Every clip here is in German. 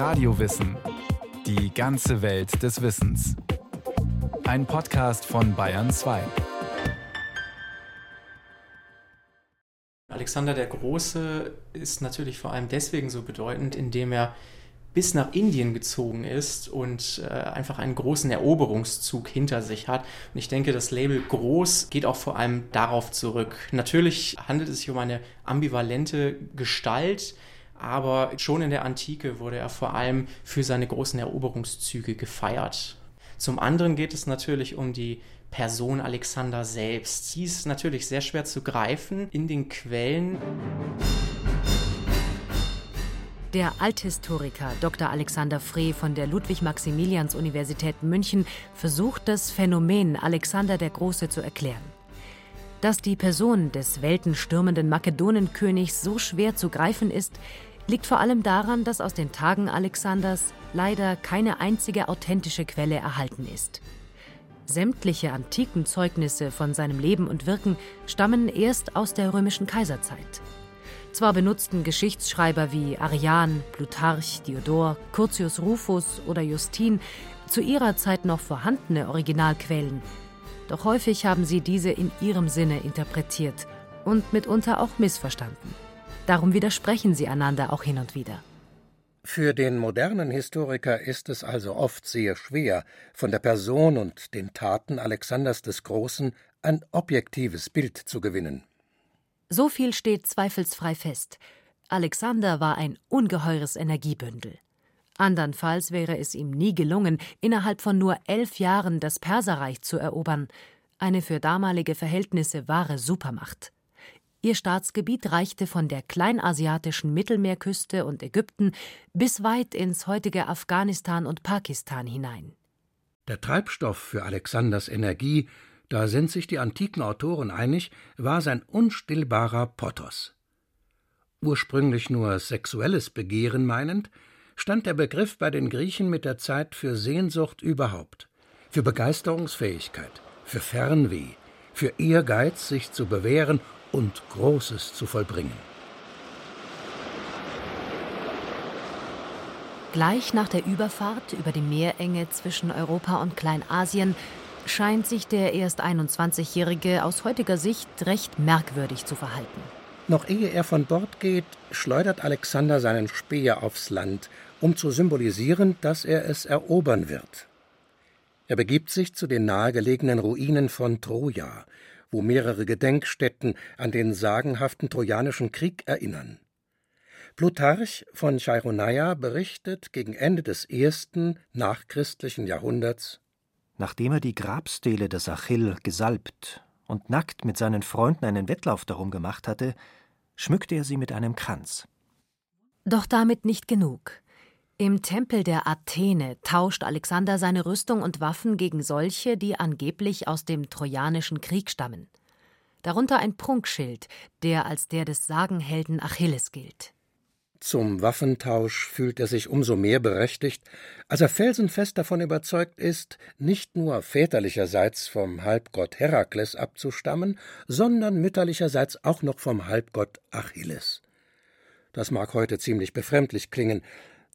Radiowissen. Die ganze Welt des Wissens. Ein Podcast von Bayern 2. Alexander der Große ist natürlich vor allem deswegen so bedeutend, indem er bis nach Indien gezogen ist und äh, einfach einen großen Eroberungszug hinter sich hat. Und ich denke, das Label groß geht auch vor allem darauf zurück. Natürlich handelt es sich um eine ambivalente Gestalt, aber schon in der Antike wurde er vor allem für seine großen Eroberungszüge gefeiert. Zum anderen geht es natürlich um die Person Alexander selbst. Sie ist natürlich sehr schwer zu greifen in den Quellen. Der Althistoriker Dr. Alexander Frey von der Ludwig-Maximilians-Universität München versucht, das Phänomen Alexander der Große zu erklären. Dass die Person des weltenstürmenden Makedonenkönigs so schwer zu greifen ist, liegt vor allem daran, dass aus den Tagen Alexanders leider keine einzige authentische Quelle erhalten ist. Sämtliche antiken Zeugnisse von seinem Leben und Wirken stammen erst aus der römischen Kaiserzeit. Zwar benutzten Geschichtsschreiber wie Arian, Plutarch, Diodor, Curtius Rufus oder Justin zu ihrer Zeit noch vorhandene Originalquellen, doch häufig haben sie diese in ihrem Sinne interpretiert und mitunter auch missverstanden. Darum widersprechen sie einander auch hin und wieder. Für den modernen Historiker ist es also oft sehr schwer, von der Person und den Taten Alexanders des Großen ein objektives Bild zu gewinnen. So viel steht zweifelsfrei fest. Alexander war ein ungeheures Energiebündel. Andernfalls wäre es ihm nie gelungen, innerhalb von nur elf Jahren das Perserreich zu erobern, eine für damalige Verhältnisse wahre Supermacht. Ihr Staatsgebiet reichte von der kleinasiatischen Mittelmeerküste und Ägypten bis weit ins heutige Afghanistan und Pakistan hinein. Der Treibstoff für Alexanders Energie da sind sich die antiken Autoren einig, war sein unstillbarer Potos. Ursprünglich nur sexuelles Begehren meinend, stand der Begriff bei den Griechen mit der Zeit für Sehnsucht überhaupt, für Begeisterungsfähigkeit, für Fernweh, für Ehrgeiz, sich zu bewähren und Großes zu vollbringen. Gleich nach der Überfahrt über die Meerenge zwischen Europa und Kleinasien scheint sich der erst 21-Jährige aus heutiger Sicht recht merkwürdig zu verhalten. Noch ehe er von Bord geht, schleudert Alexander seinen Speer aufs Land, um zu symbolisieren, dass er es erobern wird. Er begibt sich zu den nahegelegenen Ruinen von Troja, wo mehrere Gedenkstätten an den sagenhaften Trojanischen Krieg erinnern. Plutarch von Chaironeia berichtet gegen Ende des ersten nachchristlichen Jahrhunderts Nachdem er die Grabstele des Achill gesalbt und nackt mit seinen Freunden einen Wettlauf darum gemacht hatte, schmückte er sie mit einem Kranz. Doch damit nicht genug. Im Tempel der Athene tauscht Alexander seine Rüstung und Waffen gegen solche, die angeblich aus dem Trojanischen Krieg stammen. Darunter ein Prunkschild, der als der des Sagenhelden Achilles gilt. Zum Waffentausch fühlt er sich umso mehr berechtigt, als er felsenfest davon überzeugt ist, nicht nur väterlicherseits vom Halbgott Herakles abzustammen, sondern mütterlicherseits auch noch vom Halbgott Achilles. Das mag heute ziemlich befremdlich klingen,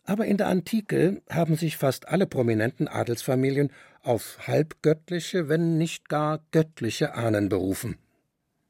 aber in der Antike haben sich fast alle prominenten Adelsfamilien auf halbgöttliche, wenn nicht gar göttliche Ahnen berufen.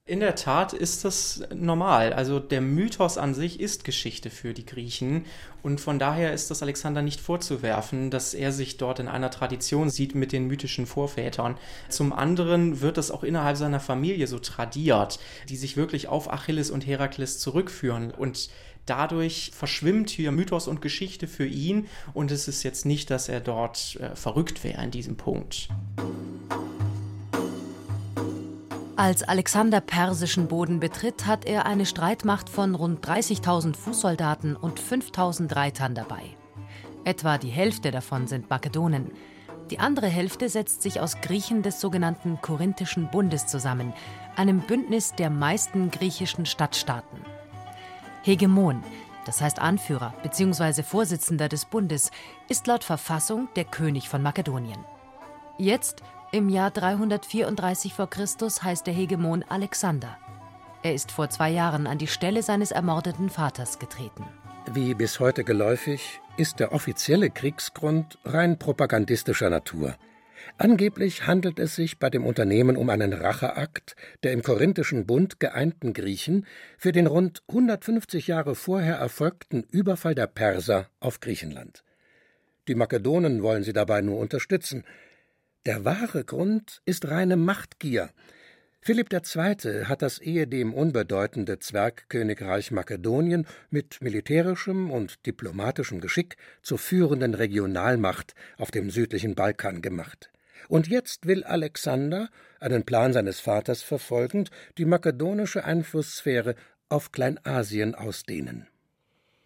In der Tat ist das normal. Also der Mythos an sich ist Geschichte für die Griechen und von daher ist das Alexander nicht vorzuwerfen, dass er sich dort in einer Tradition sieht mit den mythischen Vorvätern. Zum anderen wird das auch innerhalb seiner Familie so tradiert, die sich wirklich auf Achilles und Herakles zurückführen und dadurch verschwimmt hier Mythos und Geschichte für ihn und es ist jetzt nicht, dass er dort äh, verrückt wäre in diesem Punkt. Als Alexander persischen Boden betritt, hat er eine Streitmacht von rund 30.000 Fußsoldaten und 5.000 Reitern dabei. Etwa die Hälfte davon sind Makedonen. Die andere Hälfte setzt sich aus Griechen des sogenannten Korinthischen Bundes zusammen, einem Bündnis der meisten griechischen Stadtstaaten. Hegemon, das heißt Anführer bzw. Vorsitzender des Bundes, ist laut Verfassung der König von Makedonien. Jetzt im Jahr 334 v. Chr. heißt der Hegemon Alexander. Er ist vor zwei Jahren an die Stelle seines ermordeten Vaters getreten. Wie bis heute geläufig, ist der offizielle Kriegsgrund rein propagandistischer Natur. Angeblich handelt es sich bei dem Unternehmen um einen Racheakt der im Korinthischen Bund geeinten Griechen für den rund 150 Jahre vorher erfolgten Überfall der Perser auf Griechenland. Die Makedonen wollen sie dabei nur unterstützen. Der wahre Grund ist reine Machtgier. Philipp II. hat das ehedem unbedeutende Zwergkönigreich Makedonien mit militärischem und diplomatischem Geschick zur führenden Regionalmacht auf dem südlichen Balkan gemacht. Und jetzt will Alexander, einen Plan seines Vaters verfolgend, die makedonische Einflusssphäre auf Kleinasien ausdehnen.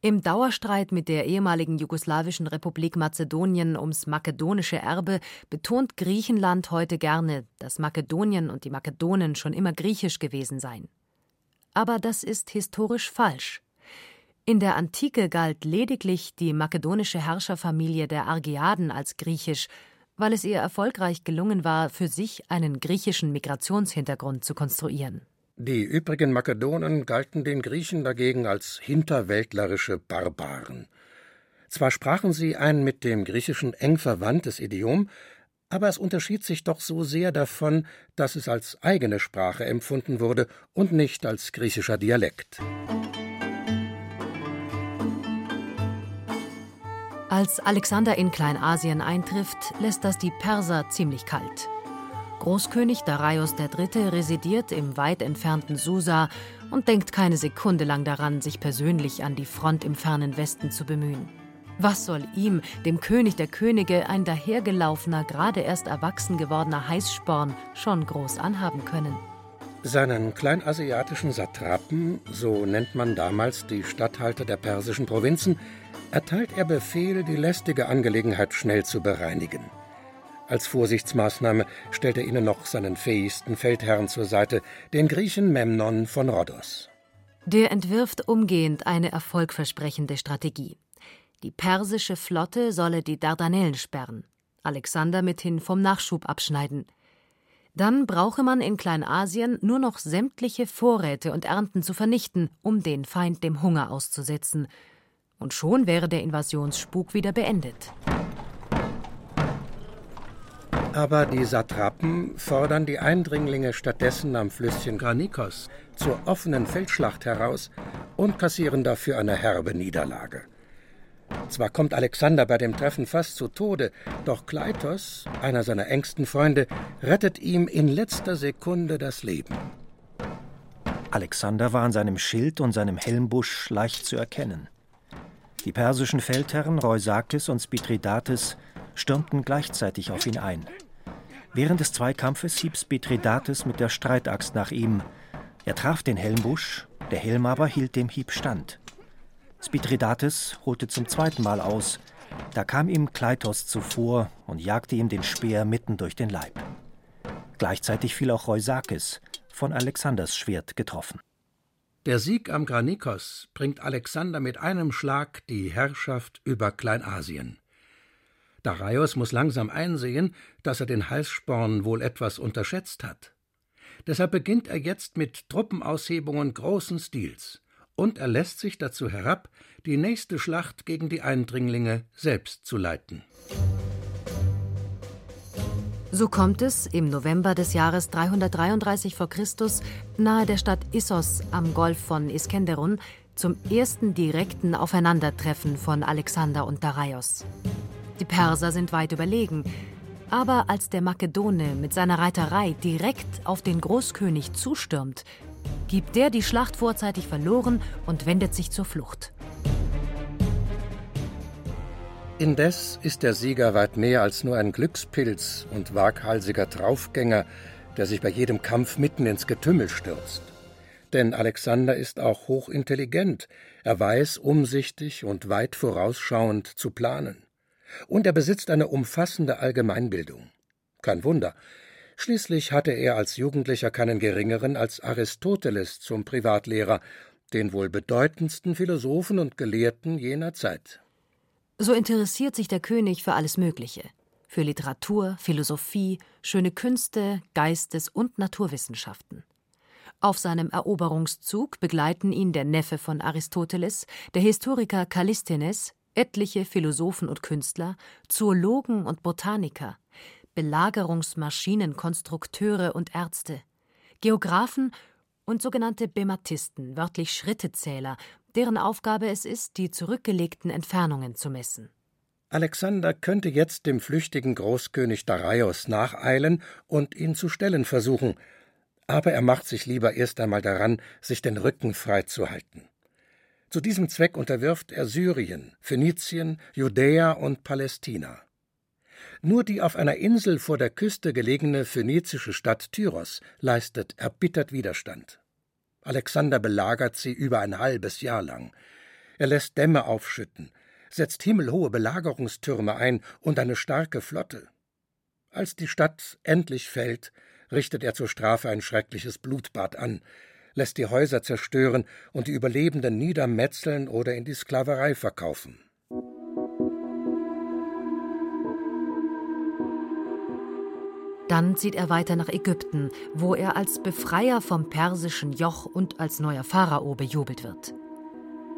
Im Dauerstreit mit der ehemaligen jugoslawischen Republik Mazedonien ums makedonische Erbe betont Griechenland heute gerne, dass Makedonien und die Makedonen schon immer griechisch gewesen seien. Aber das ist historisch falsch. In der Antike galt lediglich die makedonische Herrscherfamilie der Argeaden als griechisch weil es ihr erfolgreich gelungen war, für sich einen griechischen Migrationshintergrund zu konstruieren. Die übrigen Makedonen galten den Griechen dagegen als hinterwäldlerische Barbaren. Zwar sprachen sie ein mit dem Griechischen eng verwandtes Idiom, aber es unterschied sich doch so sehr davon, dass es als eigene Sprache empfunden wurde und nicht als griechischer Dialekt. Als Alexander in Kleinasien eintrifft, lässt das die Perser ziemlich kalt. Großkönig Darius III. residiert im weit entfernten Susa und denkt keine Sekunde lang daran, sich persönlich an die Front im fernen Westen zu bemühen. Was soll ihm, dem König der Könige, ein dahergelaufener, gerade erst erwachsen gewordener Heißsporn schon groß anhaben können? Seinen kleinasiatischen Satrapen, so nennt man damals die Statthalter der persischen Provinzen, erteilt er Befehl, die lästige Angelegenheit schnell zu bereinigen. Als Vorsichtsmaßnahme stellt er ihnen noch seinen fähigsten Feldherrn zur Seite, den Griechen Memnon von Rhodos. Der entwirft umgehend eine erfolgversprechende Strategie. Die persische Flotte solle die Dardanellen sperren, Alexander mithin vom Nachschub abschneiden. Dann brauche man in Kleinasien nur noch sämtliche Vorräte und Ernten zu vernichten, um den Feind dem Hunger auszusetzen und schon wäre der Invasionsspuk wieder beendet. Aber die Satrapen fordern die Eindringlinge stattdessen am Flüsschen Granikos zur offenen Feldschlacht heraus und kassieren dafür eine herbe Niederlage. Zwar kommt Alexander bei dem Treffen fast zu Tode, doch Kleitos, einer seiner engsten Freunde, rettet ihm in letzter Sekunde das Leben. Alexander war an seinem Schild und seinem Helmbusch leicht zu erkennen. Die persischen Feldherren Reusakis und Spitridates stürmten gleichzeitig auf ihn ein. Während des Zweikampfes hieb Spitridates mit der Streitaxt nach ihm. Er traf den Helmbusch, der Helm aber hielt dem Hieb stand. Spitridates holte zum zweiten Mal aus. Da kam ihm Kleitos zuvor und jagte ihm den Speer mitten durch den Leib. Gleichzeitig fiel auch Reusakis, von Alexanders Schwert getroffen. Der Sieg am Granikos bringt Alexander mit einem Schlag die Herrschaft über Kleinasien. Darius muss langsam einsehen, dass er den Heißsporn wohl etwas unterschätzt hat. Deshalb beginnt er jetzt mit Truppenaushebungen großen Stils, und er lässt sich dazu herab, die nächste Schlacht gegen die Eindringlinge selbst zu leiten. So kommt es im November des Jahres 333 v. Chr. nahe der Stadt Issos am Golf von Iskenderun zum ersten direkten Aufeinandertreffen von Alexander und Darius. Die Perser sind weit überlegen, aber als der Makedone mit seiner Reiterei direkt auf den Großkönig zustürmt, gibt der die Schlacht vorzeitig verloren und wendet sich zur Flucht. Indes ist der Sieger weit mehr als nur ein Glückspilz und waghalsiger Draufgänger, der sich bei jedem Kampf mitten ins Getümmel stürzt. Denn Alexander ist auch hochintelligent, er weiß umsichtig und weit vorausschauend zu planen. Und er besitzt eine umfassende Allgemeinbildung. Kein Wunder. Schließlich hatte er als Jugendlicher keinen geringeren als Aristoteles zum Privatlehrer, den wohl bedeutendsten Philosophen und Gelehrten jener Zeit. So interessiert sich der König für alles Mögliche. Für Literatur, Philosophie, schöne Künste, Geistes- und Naturwissenschaften. Auf seinem Eroberungszug begleiten ihn der Neffe von Aristoteles, der Historiker Kallisthenes, etliche Philosophen und Künstler, Zoologen und Botaniker, Belagerungsmaschinenkonstrukteure und Ärzte, Geographen und sogenannte Bematisten, wörtlich Schrittezähler, deren Aufgabe es ist, die zurückgelegten Entfernungen zu messen. Alexander könnte jetzt dem flüchtigen Großkönig Darius nacheilen und ihn zu stellen versuchen, aber er macht sich lieber erst einmal daran, sich den Rücken frei zu halten. Zu diesem Zweck unterwirft er Syrien, Phönizien, Judäa und Palästina. Nur die auf einer Insel vor der Küste gelegene phönizische Stadt Tyros leistet erbittert Widerstand. Alexander belagert sie über ein halbes Jahr lang. Er lässt Dämme aufschütten, setzt himmelhohe Belagerungstürme ein und eine starke Flotte. Als die Stadt endlich fällt, richtet er zur Strafe ein schreckliches Blutbad an, lässt die Häuser zerstören und die Überlebenden niedermetzeln oder in die Sklaverei verkaufen. Dann zieht er weiter nach Ägypten, wo er als Befreier vom persischen Joch und als neuer Pharao bejubelt wird.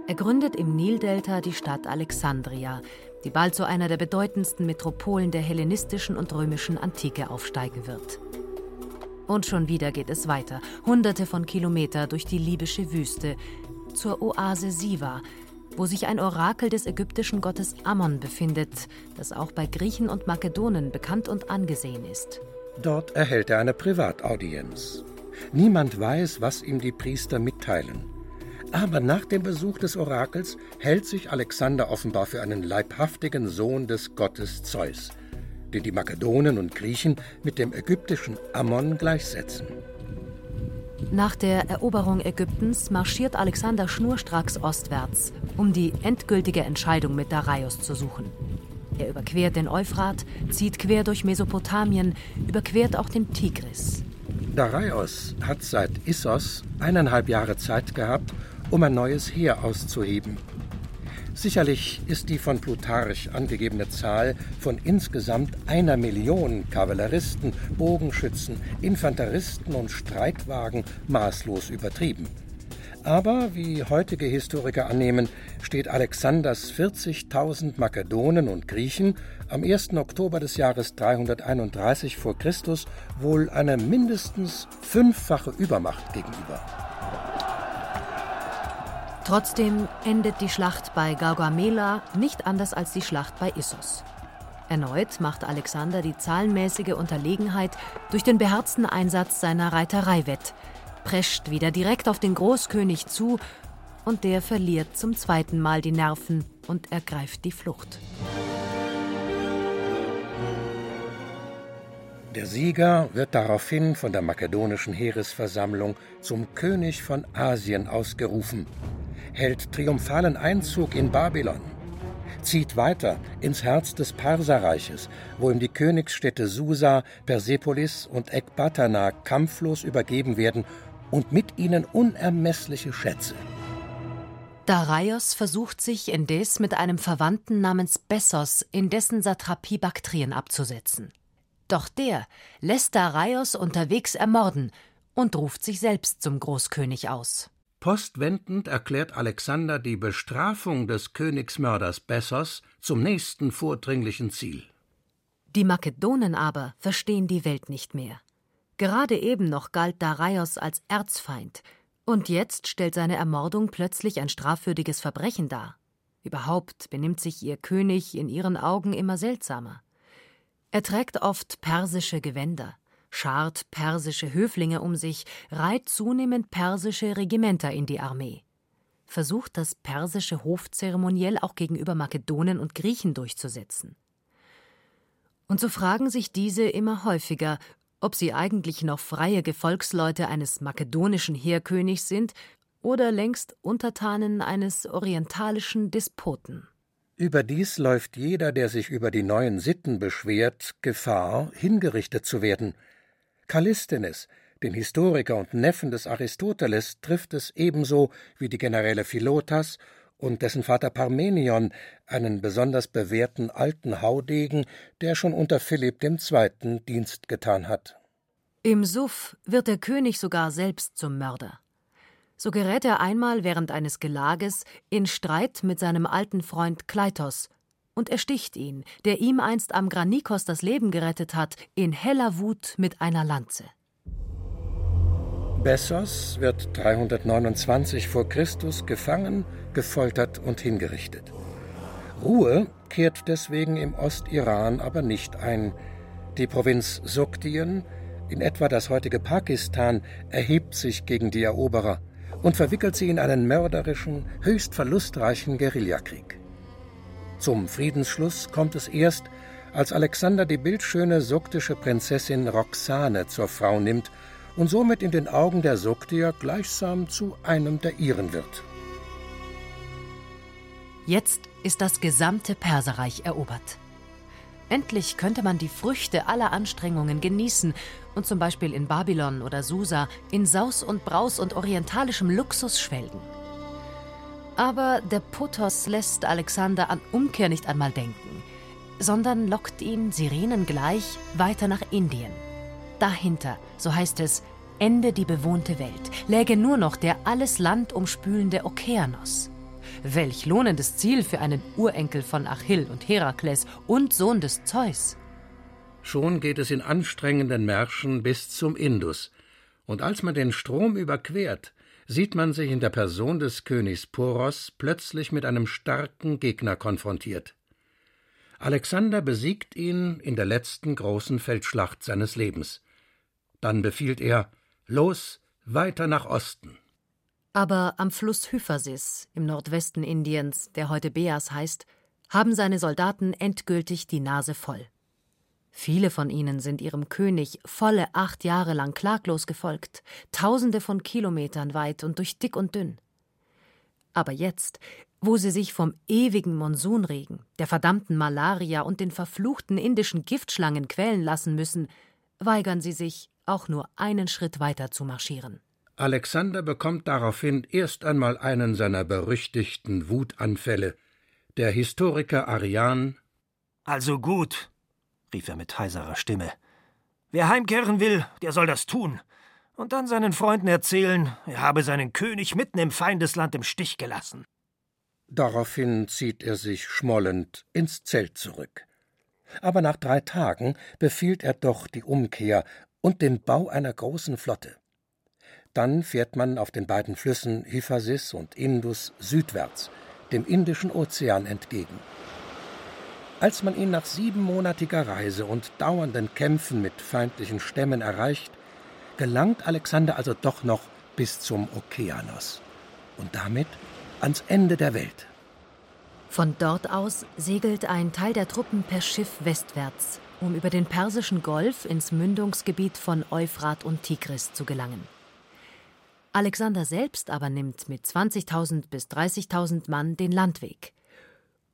Er gründet im Nildelta die Stadt Alexandria, die bald zu einer der bedeutendsten Metropolen der hellenistischen und römischen Antike aufsteigen wird. Und schon wieder geht es weiter, hunderte von Kilometer durch die libysche Wüste, zur Oase Siva, wo sich ein Orakel des ägyptischen Gottes Ammon befindet, das auch bei Griechen und Makedonen bekannt und angesehen ist. Dort erhält er eine Privataudienz. Niemand weiß, was ihm die Priester mitteilen. Aber nach dem Besuch des Orakels hält sich Alexander offenbar für einen leibhaftigen Sohn des Gottes Zeus den die Makedonen und Griechen mit dem ägyptischen Ammon gleichsetzen. Nach der Eroberung Ägyptens marschiert Alexander schnurstracks ostwärts, um die endgültige Entscheidung mit Darius zu suchen. Er überquert den Euphrat, zieht quer durch Mesopotamien, überquert auch den Tigris. Darius hat seit Issos eineinhalb Jahre Zeit gehabt, um ein neues Heer auszuheben Sicherlich ist die von Plutarch angegebene Zahl von insgesamt einer Million Kavalleristen, Bogenschützen, Infanteristen und Streitwagen maßlos übertrieben. Aber, wie heutige Historiker annehmen, steht Alexanders 40.000 Makedonen und Griechen am 1. Oktober des Jahres 331 vor Christus wohl eine mindestens fünffache Übermacht gegenüber. Trotzdem endet die Schlacht bei Gaugamela nicht anders als die Schlacht bei Issos. Erneut macht Alexander die zahlenmäßige Unterlegenheit durch den beherzten Einsatz seiner Reiterei wett, prescht wieder direkt auf den Großkönig zu und der verliert zum zweiten Mal die Nerven und ergreift die Flucht. Der Sieger wird daraufhin von der makedonischen Heeresversammlung zum König von Asien ausgerufen hält triumphalen Einzug in Babylon, zieht weiter ins Herz des Perserreiches, wo ihm die Königsstädte Susa, Persepolis und Ekbatana kampflos übergeben werden und mit ihnen unermessliche Schätze. Darius versucht sich indes mit einem Verwandten namens Bessos in dessen Satrapie Baktrien abzusetzen. Doch der lässt Darius unterwegs ermorden und ruft sich selbst zum Großkönig aus. Postwendend erklärt Alexander die Bestrafung des Königsmörders Bessos zum nächsten vordringlichen Ziel. Die Makedonen aber verstehen die Welt nicht mehr. Gerade eben noch galt Darius als Erzfeind, und jetzt stellt seine Ermordung plötzlich ein strafwürdiges Verbrechen dar. Überhaupt benimmt sich ihr König in ihren Augen immer seltsamer. Er trägt oft persische Gewänder, schart persische Höflinge um sich, reiht zunehmend persische Regimenter in die Armee, versucht das persische Hofzeremoniell auch gegenüber Makedonen und Griechen durchzusetzen. Und so fragen sich diese immer häufiger, ob sie eigentlich noch freie Gefolgsleute eines makedonischen Heerkönigs sind oder längst Untertanen eines orientalischen Despoten. Überdies läuft jeder, der sich über die neuen Sitten beschwert, Gefahr, hingerichtet zu werden – Kallisthenes, den Historiker und Neffen des Aristoteles, trifft es ebenso wie die Generäle Philotas und dessen Vater Parmenion, einen besonders bewährten alten Haudegen, der schon unter Philipp II. Dienst getan hat. Im Suff wird der König sogar selbst zum Mörder. So gerät er einmal während eines Gelages in Streit mit seinem alten Freund Kleitos und ersticht ihn, der ihm einst am Granikos das Leben gerettet hat, in heller Wut mit einer Lanze. Bessos wird 329 vor Christus gefangen, gefoltert und hingerichtet. Ruhe kehrt deswegen im Ostiran aber nicht ein. Die Provinz Suktien, in etwa das heutige Pakistan, erhebt sich gegen die Eroberer und verwickelt sie in einen mörderischen, höchst verlustreichen Guerillakrieg. Zum Friedensschluss kommt es erst, als Alexander die bildschöne suktische Prinzessin Roxane zur Frau nimmt und somit in den Augen der Suktier gleichsam zu einem der ihren wird. Jetzt ist das gesamte Perserreich erobert. Endlich könnte man die Früchte aller Anstrengungen genießen und zum Beispiel in Babylon oder Susa in Saus und Braus und orientalischem Luxus schwelgen. Aber der Potos lässt Alexander an Umkehr nicht einmal denken, sondern lockt ihn Sirenen gleich weiter nach Indien. Dahinter, so heißt es, ende die bewohnte Welt, läge nur noch der alles Land umspülende Okeanos. Welch lohnendes Ziel für einen Urenkel von Achill und Herakles und Sohn des Zeus. Schon geht es in anstrengenden Märschen bis zum Indus, und als man den Strom überquert, sieht man sich in der Person des Königs Poros plötzlich mit einem starken Gegner konfrontiert. Alexander besiegt ihn in der letzten großen Feldschlacht seines Lebens. Dann befiehlt er Los, weiter nach Osten. Aber am Fluss Hyphasis im Nordwesten Indiens, der heute Beas heißt, haben seine Soldaten endgültig die Nase voll. Viele von ihnen sind ihrem König volle acht Jahre lang klaglos gefolgt, tausende von Kilometern weit und durch dick und dünn. Aber jetzt, wo sie sich vom ewigen Monsunregen, der verdammten Malaria und den verfluchten indischen Giftschlangen quälen lassen müssen, weigern sie sich, auch nur einen Schritt weiter zu marschieren. Alexander bekommt daraufhin erst einmal einen seiner berüchtigten Wutanfälle. Der Historiker Arian Also gut, rief er mit heiserer Stimme. Wer heimkehren will, der soll das tun. Und dann seinen Freunden erzählen, er habe seinen König mitten im Feindesland im Stich gelassen. Daraufhin zieht er sich schmollend ins Zelt zurück. Aber nach drei Tagen befiehlt er doch die Umkehr und den Bau einer großen Flotte. Dann fährt man auf den beiden Flüssen Hyphasis und Indus südwärts, dem Indischen Ozean entgegen. Als man ihn nach siebenmonatiger Reise und dauernden Kämpfen mit feindlichen Stämmen erreicht, gelangt Alexander also doch noch bis zum Okeanos und damit ans Ende der Welt. Von dort aus segelt ein Teil der Truppen per Schiff westwärts, um über den Persischen Golf ins Mündungsgebiet von Euphrat und Tigris zu gelangen. Alexander selbst aber nimmt mit 20.000 bis 30.000 Mann den Landweg.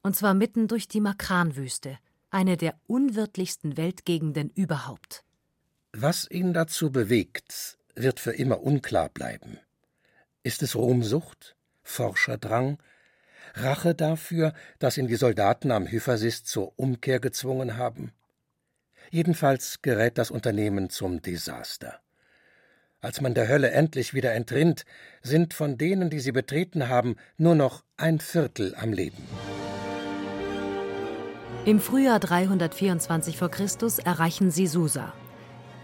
Und zwar mitten durch die Makranwüste, eine der unwirtlichsten Weltgegenden überhaupt. Was ihn dazu bewegt, wird für immer unklar bleiben. Ist es Ruhmsucht, Forscherdrang, Rache dafür, dass ihn die Soldaten am Hyphasis zur Umkehr gezwungen haben? Jedenfalls gerät das Unternehmen zum Desaster. Als man der Hölle endlich wieder entrinnt, sind von denen, die sie betreten haben, nur noch ein Viertel am Leben. Im Frühjahr 324 v. Chr. erreichen sie Susa.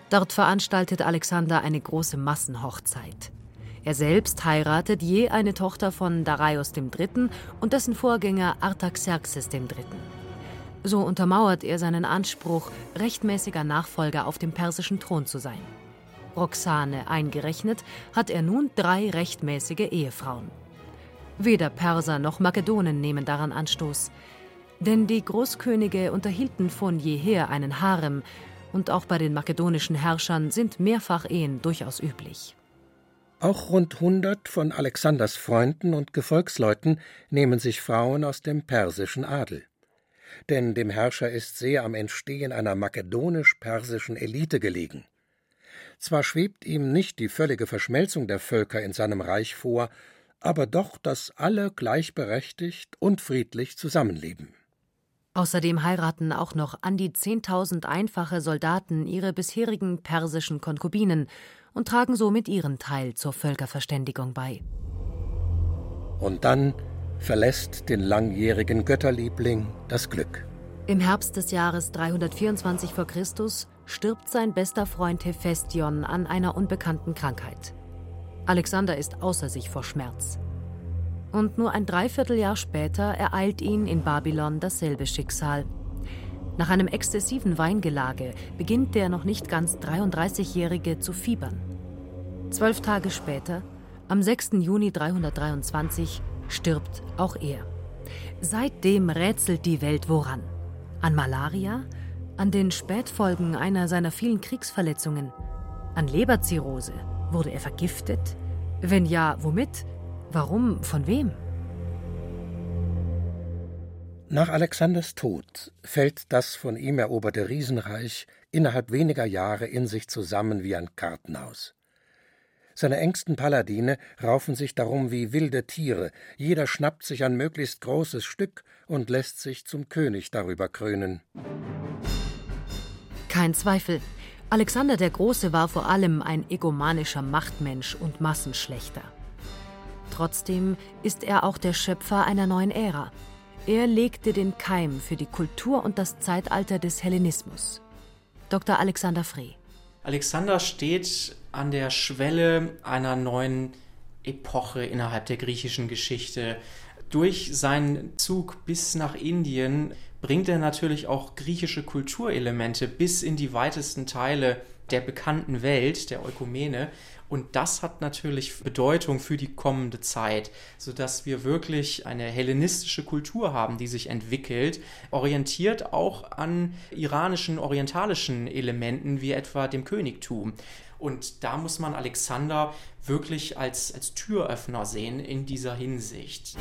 Dort veranstaltet Alexander eine große Massenhochzeit. Er selbst heiratet je eine Tochter von Darius III. und dessen Vorgänger Artaxerxes III. So untermauert er seinen Anspruch, rechtmäßiger Nachfolger auf dem persischen Thron zu sein. Roxane eingerechnet, hat er nun drei rechtmäßige Ehefrauen. Weder Perser noch Makedonen nehmen daran Anstoß. Denn die Großkönige unterhielten von jeher einen Harem, und auch bei den makedonischen Herrschern sind Mehrfachehen durchaus üblich. Auch rund hundert von Alexanders Freunden und Gefolgsleuten nehmen sich Frauen aus dem persischen Adel. Denn dem Herrscher ist sehr am Entstehen einer makedonisch-persischen Elite gelegen. Zwar schwebt ihm nicht die völlige Verschmelzung der Völker in seinem Reich vor, aber doch, dass alle gleichberechtigt und friedlich zusammenleben. Außerdem heiraten auch noch an die 10.000 einfache Soldaten ihre bisherigen persischen Konkubinen und tragen somit ihren Teil zur Völkerverständigung bei. Und dann verlässt den langjährigen Götterliebling das Glück. Im Herbst des Jahres 324 v. Chr. stirbt sein bester Freund Hephaestion an einer unbekannten Krankheit. Alexander ist außer sich vor Schmerz. Und nur ein Dreivierteljahr später ereilt ihn in Babylon dasselbe Schicksal. Nach einem exzessiven Weingelage beginnt der noch nicht ganz 33-Jährige zu fiebern. Zwölf Tage später, am 6. Juni 323, stirbt auch er. Seitdem rätselt die Welt woran? An Malaria? An den Spätfolgen einer seiner vielen Kriegsverletzungen? An Leberzirrhose? Wurde er vergiftet? Wenn ja, womit? Warum? Von wem? Nach Alexanders Tod fällt das von ihm eroberte Riesenreich innerhalb weniger Jahre in sich zusammen wie ein Kartenhaus. Seine engsten Paladine raufen sich darum wie wilde Tiere, jeder schnappt sich ein möglichst großes Stück und lässt sich zum König darüber krönen. Kein Zweifel, Alexander der Große war vor allem ein egomanischer Machtmensch und Massenschlechter. Trotzdem ist er auch der Schöpfer einer neuen Ära. Er legte den Keim für die Kultur und das Zeitalter des Hellenismus. Dr. Alexander Frey. Alexander steht an der Schwelle einer neuen Epoche innerhalb der griechischen Geschichte. Durch seinen Zug bis nach Indien bringt er natürlich auch griechische Kulturelemente bis in die weitesten Teile der bekannten Welt, der Eukumene. Und das hat natürlich Bedeutung für die kommende Zeit, sodass wir wirklich eine hellenistische Kultur haben, die sich entwickelt, orientiert auch an iranischen, orientalischen Elementen wie etwa dem Königtum. Und da muss man Alexander wirklich als, als Türöffner sehen in dieser Hinsicht.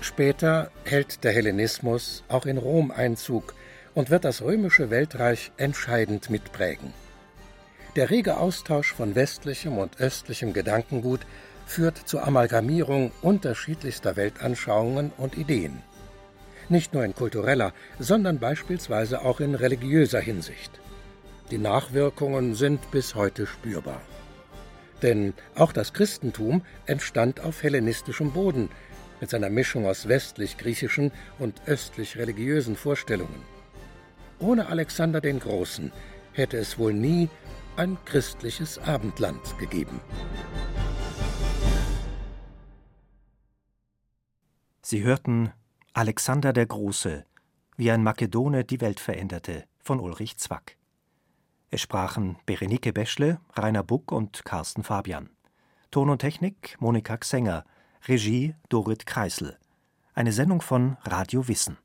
Später hält der Hellenismus auch in Rom Einzug und wird das römische Weltreich entscheidend mitprägen. Der rege Austausch von westlichem und östlichem Gedankengut führt zur Amalgamierung unterschiedlichster Weltanschauungen und Ideen. Nicht nur in kultureller, sondern beispielsweise auch in religiöser Hinsicht. Die Nachwirkungen sind bis heute spürbar. Denn auch das Christentum entstand auf hellenistischem Boden mit seiner Mischung aus westlich-griechischen und östlich-religiösen Vorstellungen. Ohne Alexander den Großen hätte es wohl nie ein christliches Abendland gegeben. Sie hörten Alexander der Große, wie ein Makedone die Welt veränderte, von Ulrich Zwack. Es sprachen Berenike Beschle, Rainer Buck und Carsten Fabian. Ton und Technik Monika Xenger, Regie Dorit Kreisel. Eine Sendung von Radio Wissen.